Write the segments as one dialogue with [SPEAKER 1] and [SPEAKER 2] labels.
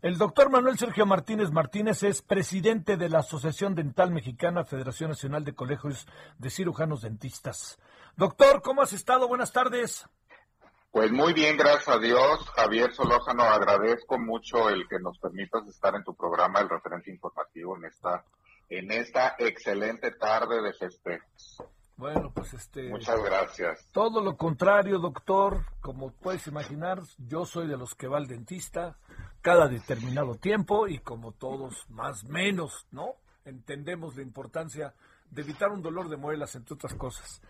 [SPEAKER 1] El doctor Manuel Sergio Martínez Martínez es presidente de la Asociación Dental Mexicana, Federación Nacional de Colegios de Cirujanos Dentistas. Doctor, ¿cómo has estado? Buenas tardes.
[SPEAKER 2] Pues muy bien, gracias a Dios. Javier Solórzano, agradezco mucho el que nos permitas estar en tu programa, el referente informativo, en esta, en esta excelente tarde de festejos.
[SPEAKER 1] Bueno, pues este.
[SPEAKER 2] Muchas gracias.
[SPEAKER 1] Todo lo contrario, doctor. Como puedes imaginar, yo soy de los que va al dentista cada determinado tiempo y como todos, más menos, ¿no? Entendemos la importancia de evitar un dolor de muelas, entre otras cosas.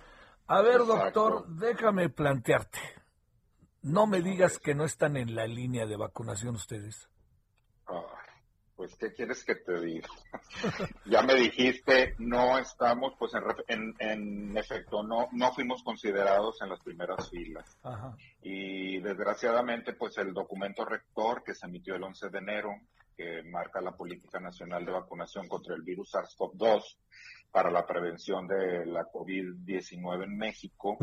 [SPEAKER 1] A ver, doctor, déjame plantearte. No me digas que no están en la línea de vacunación ustedes.
[SPEAKER 2] Pues, ¿qué quieres que te diga? ya me dijiste, no estamos, pues en, en, efecto, no, no fuimos considerados en las primeras filas. Y desgraciadamente, pues el documento rector que se emitió el 11 de enero, que marca la Política Nacional de Vacunación contra el virus SARS-CoV-2 para la prevención de la COVID-19 en México,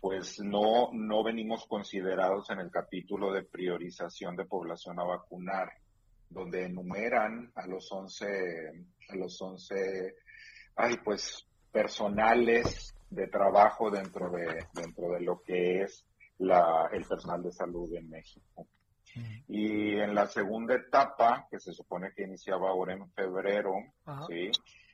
[SPEAKER 2] pues no, no venimos considerados en el capítulo de priorización de población a vacunar donde enumeran a los 11, a los 11, ay, pues, personales de trabajo dentro de, dentro de lo que es la, el personal de salud en México. Y en la segunda etapa, que se supone que iniciaba ahora en febrero, ¿sí?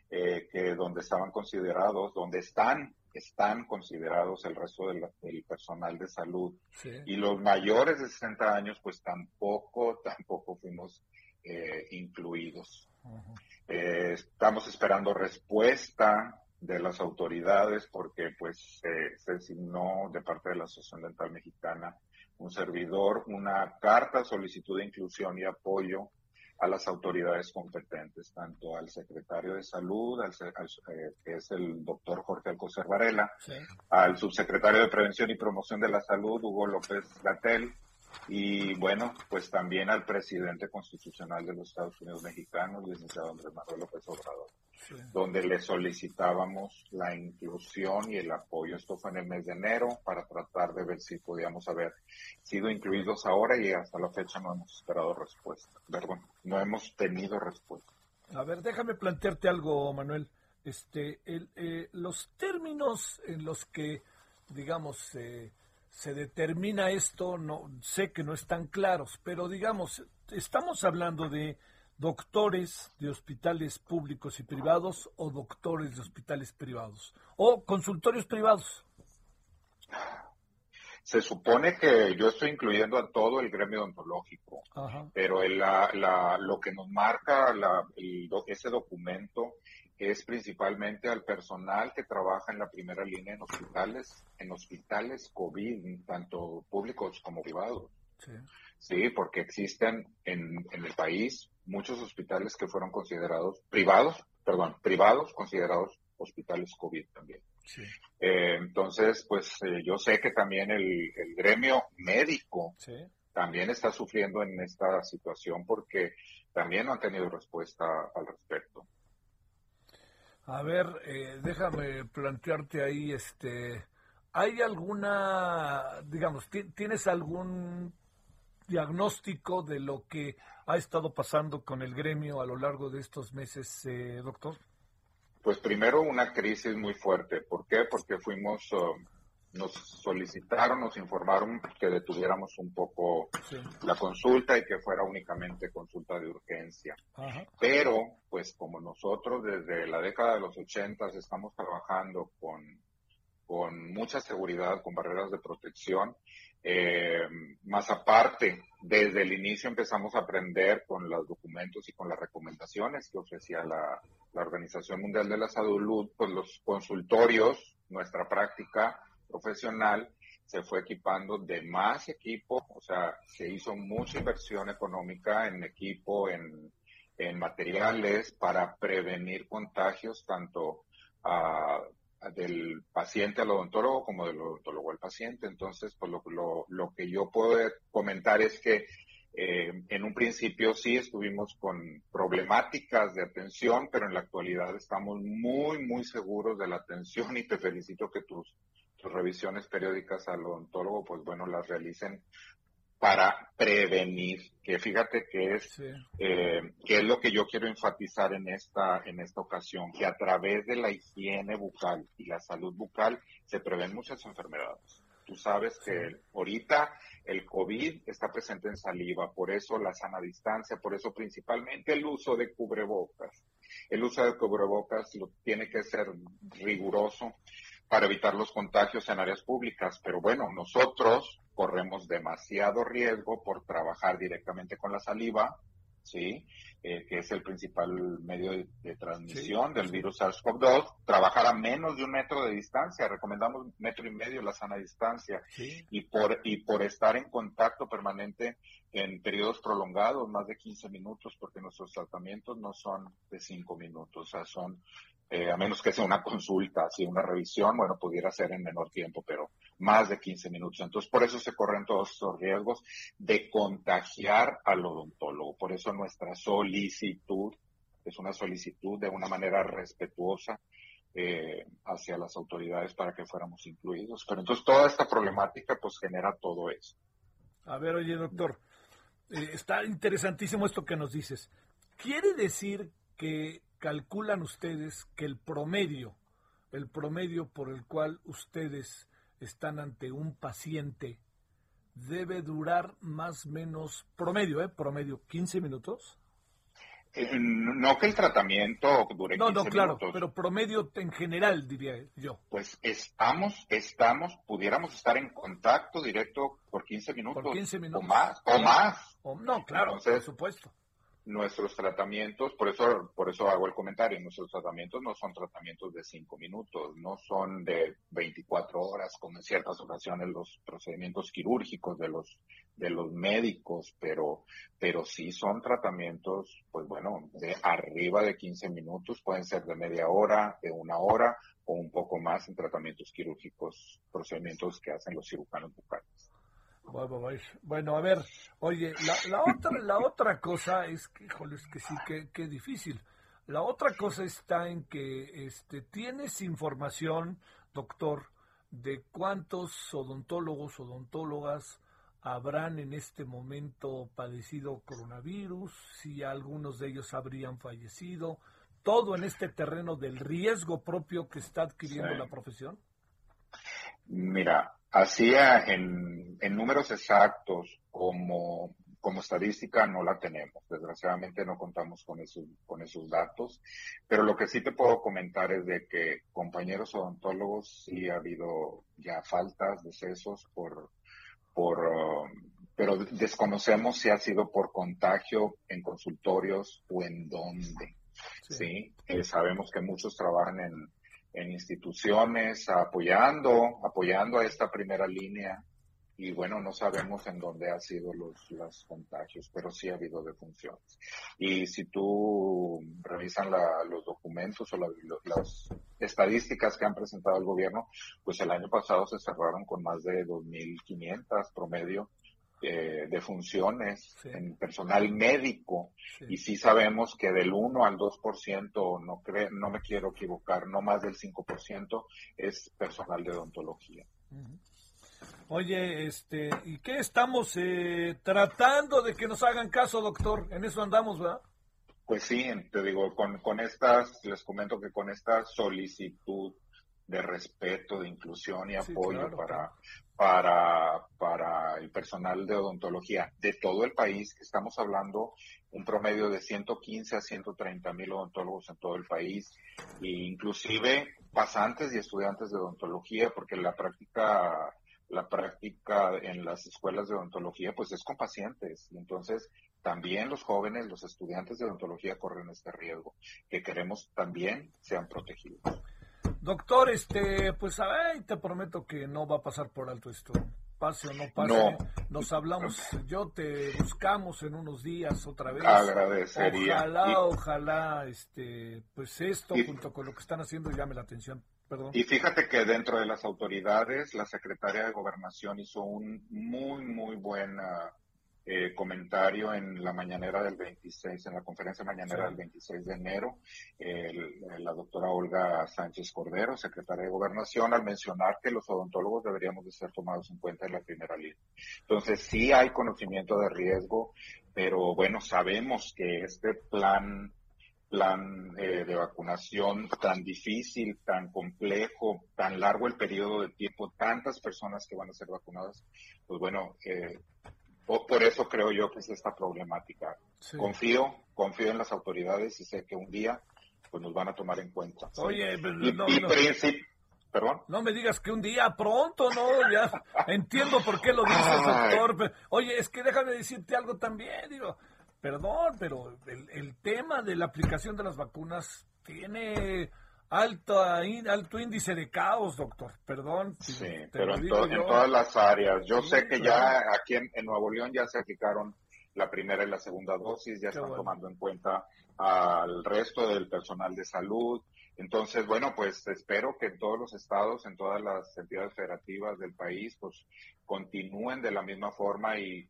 [SPEAKER 2] Eh, que donde estaban considerados, donde están, están considerados el resto del, personal de salud. Y los mayores de 60 años, pues tampoco, tampoco fuimos eh, incluidos. Eh, estamos esperando respuesta de las autoridades porque pues se designó de parte de la Asociación Dental Mexicana un servidor una carta solicitud de inclusión y apoyo a las autoridades competentes, tanto al secretario de Salud, al, eh, que es el doctor Jorge Alcocer Varela, al subsecretario de Prevención y Promoción de la Salud, Hugo López Gatel, y bueno, pues también al presidente constitucional de los Estados Unidos mexicanos, licenciado Andrés Manuel López Obrador, donde le solicitábamos la inclusión y el apoyo. Esto fue en el mes de enero para tratar de ver si podíamos haber sido incluidos ahora y hasta la fecha no hemos esperado respuesta. Perdón, no hemos tenido respuesta.
[SPEAKER 1] A ver, déjame plantearte algo, Manuel. Este, el, eh, los términos en los que, digamos, eh, se determina esto, no sé que no están claros, pero digamos, estamos hablando de doctores de hospitales públicos y privados o doctores de hospitales privados o consultorios privados.
[SPEAKER 2] Se supone que yo estoy incluyendo a todo el gremio odontológico, pero lo que nos marca ese documento es principalmente al personal que trabaja en la primera línea en hospitales, en hospitales COVID, tanto públicos como privados. Sí, porque existen en, en, el país muchos hospitales que fueron considerados privados, perdón, privados considerados hospitales COVID también. Eh, entonces, pues eh, yo sé que también el, el gremio médico también está sufriendo en esta situación porque también no han tenido respuesta al respecto.
[SPEAKER 1] A ver, eh, déjame plantearte ahí, este, ¿hay alguna, digamos, tienes algún diagnóstico de lo que ha estado pasando con el gremio a lo largo de estos meses, eh, doctor?
[SPEAKER 2] Pues primero una crisis muy fuerte. ¿Por qué? Porque fuimos um, nos solicitaron, nos informaron que detuviéramos un poco la consulta y que fuera únicamente consulta de urgencia. Pero, pues como nosotros desde la década de los ochentas estamos trabajando con, con mucha seguridad, con barreras de protección, eh, más aparte, desde el inicio empezamos a aprender con los documentos y con las recomendaciones que ofrecía la, Organización Mundial de la Salud, pues los consultorios, nuestra práctica, profesional, se fue equipando de más equipo, o sea, se hizo mucha inversión económica en equipo, en, materiales para prevenir contagios tanto del paciente al odontólogo como del odontólogo al paciente. Entonces, pues lo, lo, lo que yo puedo comentar es que eh, en un principio sí estuvimos con problemáticas de atención, pero en la actualidad estamos muy, muy seguros de la atención y te felicito que tus, tus revisiones periódicas al odontólogo, pues bueno, las realicen para prevenir, que fíjate que es, eh, que es lo que yo quiero enfatizar en esta, en esta ocasión, que a través de la higiene bucal y la salud bucal se prevén muchas enfermedades. Tú sabes que ahorita el COVID está presente en saliva, por eso la sana distancia, por eso principalmente el uso de cubrebocas. El uso de cubrebocas lo tiene que ser riguroso para evitar los contagios en áreas públicas, pero bueno, nosotros corremos demasiado riesgo por trabajar directamente con la saliva, ¿sí? Eh, que es el principal medio de, transmisión del virus SARS-CoV-2, trabajar a menos de un metro de distancia, recomendamos metro y medio la sana distancia, y, por, y por estar en contacto permanente en periodos prolongados, más de 15 minutos, porque nuestros tratamientos no son de 5 minutos, o sea, son eh, a menos que sea una consulta, si una revisión, bueno, pudiera ser en menor tiempo, pero más de 15 minutos. Entonces, por eso se corren todos estos riesgos de contagiar al odontólogo. Por eso nuestra solicitud es una solicitud de una manera respetuosa eh, hacia las autoridades para que fuéramos incluidos. Pero entonces toda esta problemática pues genera todo eso.
[SPEAKER 1] A ver, oye, doctor, eh, está interesantísimo esto que nos dices. ¿Quiere decir que calculan ustedes que el promedio, el promedio por el cual ustedes están ante un paciente debe durar más o menos promedio, ¿eh? Promedio 15 minutos.
[SPEAKER 2] Eh, no que el tratamiento dure no, 15 no, claro,
[SPEAKER 1] pero promedio en general, diría yo.
[SPEAKER 2] Pues estamos, estamos, pudiéramos estar en contacto directo por 15 minutos.
[SPEAKER 1] Por 15 minutos.
[SPEAKER 2] O más, o más.
[SPEAKER 1] no, claro, por supuesto
[SPEAKER 2] nuestros tratamientos, por eso, por eso hago el comentario, nuestros tratamientos no son tratamientos de cinco minutos, no son de 24 horas, como en ciertas ocasiones los procedimientos quirúrgicos de los, de los médicos, pero, pero sí son tratamientos, pues bueno, de arriba de 15 minutos, pueden ser de media hora, de una hora o un poco más en tratamientos quirúrgicos, procedimientos que hacen los cirujanos bucales.
[SPEAKER 1] Bueno, a ver, oye, la, otra, la otra cosa es que, híjole, es que sí, que, difícil. La otra cosa está en que este, tienes información, doctor, de cuántos odontólogos, odontólogas habrán en este momento padecido coronavirus, si algunos de ellos habrían fallecido, todo en este terreno del riesgo propio que está adquiriendo la profesión.
[SPEAKER 2] Mira, hacía en, en números exactos como, como estadística no la tenemos. Desgraciadamente no contamos con esos, con esos datos. Pero lo que sí te puedo comentar es de que compañeros odontólogos sí ha habido ya faltas, decesos por, por, um, pero desconocemos si ha sido por contagio en consultorios o en dónde. Sí, eh, sabemos que muchos trabajan en, en instituciones, apoyando, apoyando a esta primera línea. Y bueno, no sabemos en dónde han sido los, los contagios, pero sí ha habido defunciones. Y si tú revisan los documentos o las estadísticas que han presentado el gobierno, pues el año pasado se cerraron con más de 2.500 promedio eh, de funciones en personal médico y sí sabemos que del 1 al 2%, no, cre no me quiero equivocar, no más del 5% es personal de odontología.
[SPEAKER 1] Oye, este, ¿y qué estamos eh, tratando de que nos hagan caso, doctor? En eso andamos, ¿verdad?
[SPEAKER 2] Pues sí, te digo, con, con estas, les comento que con esta solicitud de respeto, de inclusión y apoyo para, para, para el personal de odontología de todo el país, estamos hablando un promedio de 115 a 130 mil odontólogos en todo el país, e inclusive pasantes y estudiantes de odontología, porque la práctica la práctica en las escuelas de odontología pues es con pacientes. Y entonces también los jóvenes, los estudiantes de odontología corren este riesgo que queremos también sean protegidos.
[SPEAKER 1] Doctor, este, pues ay, te prometo que no va a pasar por alto esto. Pase o no pase, nos hablamos, yo te buscamos en unos días otra vez.
[SPEAKER 2] Agradecería.
[SPEAKER 1] Ojalá, ojalá, este, pues esto junto con lo que están haciendo llame la atención. Perdón.
[SPEAKER 2] Y fíjate que dentro de las autoridades, la Secretaría de Gobernación hizo un muy, muy buen eh, comentario en la mañanera del 26, en la conferencia mañanera del 26 de enero, la doctora Olga Sánchez Cordero, secretaria de Gobernación, al mencionar que los odontólogos deberíamos de ser tomados en cuenta en la primera línea. Entonces, sí hay conocimiento de riesgo, pero bueno, sabemos que este plan plan eh, de vacunación tan difícil, tan complejo, tan largo el periodo de tiempo, tantas personas que van a ser vacunadas, pues bueno, eh, por, eso creo yo que es esta problemática. Confío, confío en las autoridades y sé que un día pues nos van a tomar en cuenta.
[SPEAKER 1] Oye, no, ¿Perdón? No me digas que un día pronto, ¿no? Ya entiendo por qué lo dices, doctor. Oye, es que déjame decirte algo también, digo, perdón, pero el, el tema de la aplicación de las vacunas tiene alto, alto índice de caos, doctor. Perdón.
[SPEAKER 2] Sí, pero en, todas las áreas. Yo sé que ya aquí en, Nuevo León ya se aplicaron la primera y la segunda dosis, ya están tomando en cuenta al resto del personal de salud. Entonces, bueno, pues espero que en todos los estados, en todas las entidades federativas del país, pues continúen de la misma forma y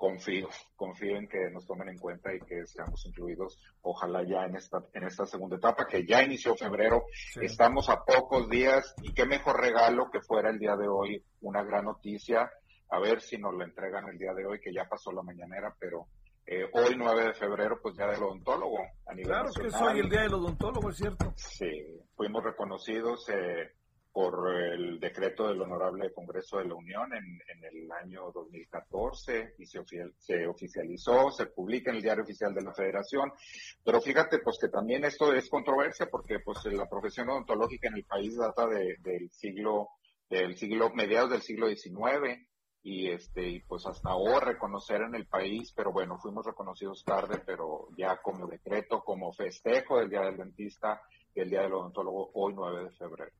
[SPEAKER 2] confío, confío en que nos tomen en cuenta y que seamos incluidos, ojalá ya en esta, en esta segunda etapa, que ya inició febrero, estamos a pocos días y qué mejor regalo que fuera el día de hoy una gran noticia, a ver si nos la entregan el día de hoy, que ya pasó la mañanera, pero eh, hoy 9 de febrero, pues ya del odontólogo a nivel
[SPEAKER 1] Claro que es hoy el día del odontólogo, es cierto.
[SPEAKER 2] Sí, fuimos reconocidos eh, por el decreto del Honorable Congreso de la Unión en, el año 2014 y se, se, oficializó, se publica en el Diario Oficial de la Federación. Pero fíjate, pues que también esto es controversia porque pues la profesión odontológica en el país data del siglo, del siglo, mediados del siglo XIX y este, y pues hasta ahora reconocer en el país, pero bueno, fuimos reconocidos tarde, pero ya como decreto, como festejo del Día del Dentista y el Día del Odontólogo hoy 9 de febrero.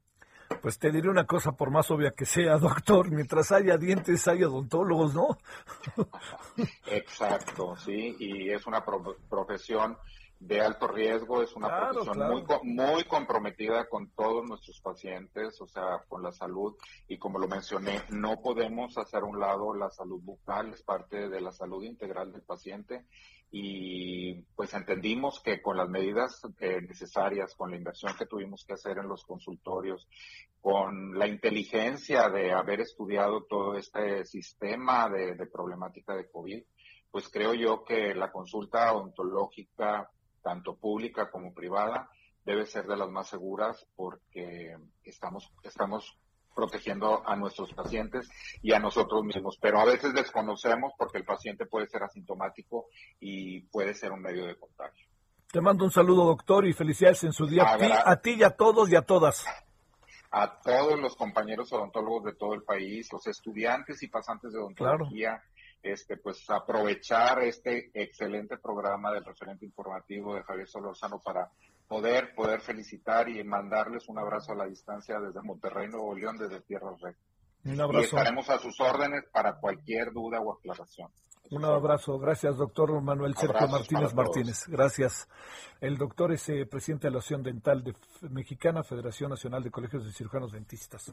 [SPEAKER 1] Pues te diré una cosa, por más obvia que sea, doctor, mientras haya dientes hay odontólogos, ¿no?
[SPEAKER 2] Exacto, sí, y es una profesión de alto riesgo, es una profesión muy, muy comprometida con todos nuestros pacientes, o sea, con la salud, y como lo mencioné, no podemos hacer a un lado la salud bucal, es parte de la salud integral del paciente, y pues entendimos que con las medidas eh, necesarias, con la inversión que tuvimos que hacer en los consultorios, con la inteligencia de haber estudiado todo este sistema de, problemática de COVID, pues creo yo que la consulta ontológica, tanto pública como privada, debe ser de las más seguras porque estamos, estamos protegiendo a nuestros pacientes y a nosotros mismos. Pero a veces desconocemos porque el paciente puede ser asintomático y puede ser un medio de contagio.
[SPEAKER 1] Te mando un saludo, doctor, y felicidades en su día a ti, y a todos y a todas.
[SPEAKER 2] A todos los compañeros odontólogos de todo el país, los estudiantes y pasantes de odontología, este, pues aprovechar este excelente programa del referente informativo de Javier Solorzano para poder, poder felicitar y mandarles un abrazo a la distancia desde Monterrey, Nuevo León, desde Tierra Rectas. Un abrazo. Y estaremos a sus órdenes para cualquier duda o aclaración.
[SPEAKER 1] Un abrazo, gracias doctor Manuel Sergio Martínez Martínez, gracias. El doctor es eh, presidente de la Asociación Dental de Mexicana, Federación Nacional de Colegios de Cirujanos Dentistas.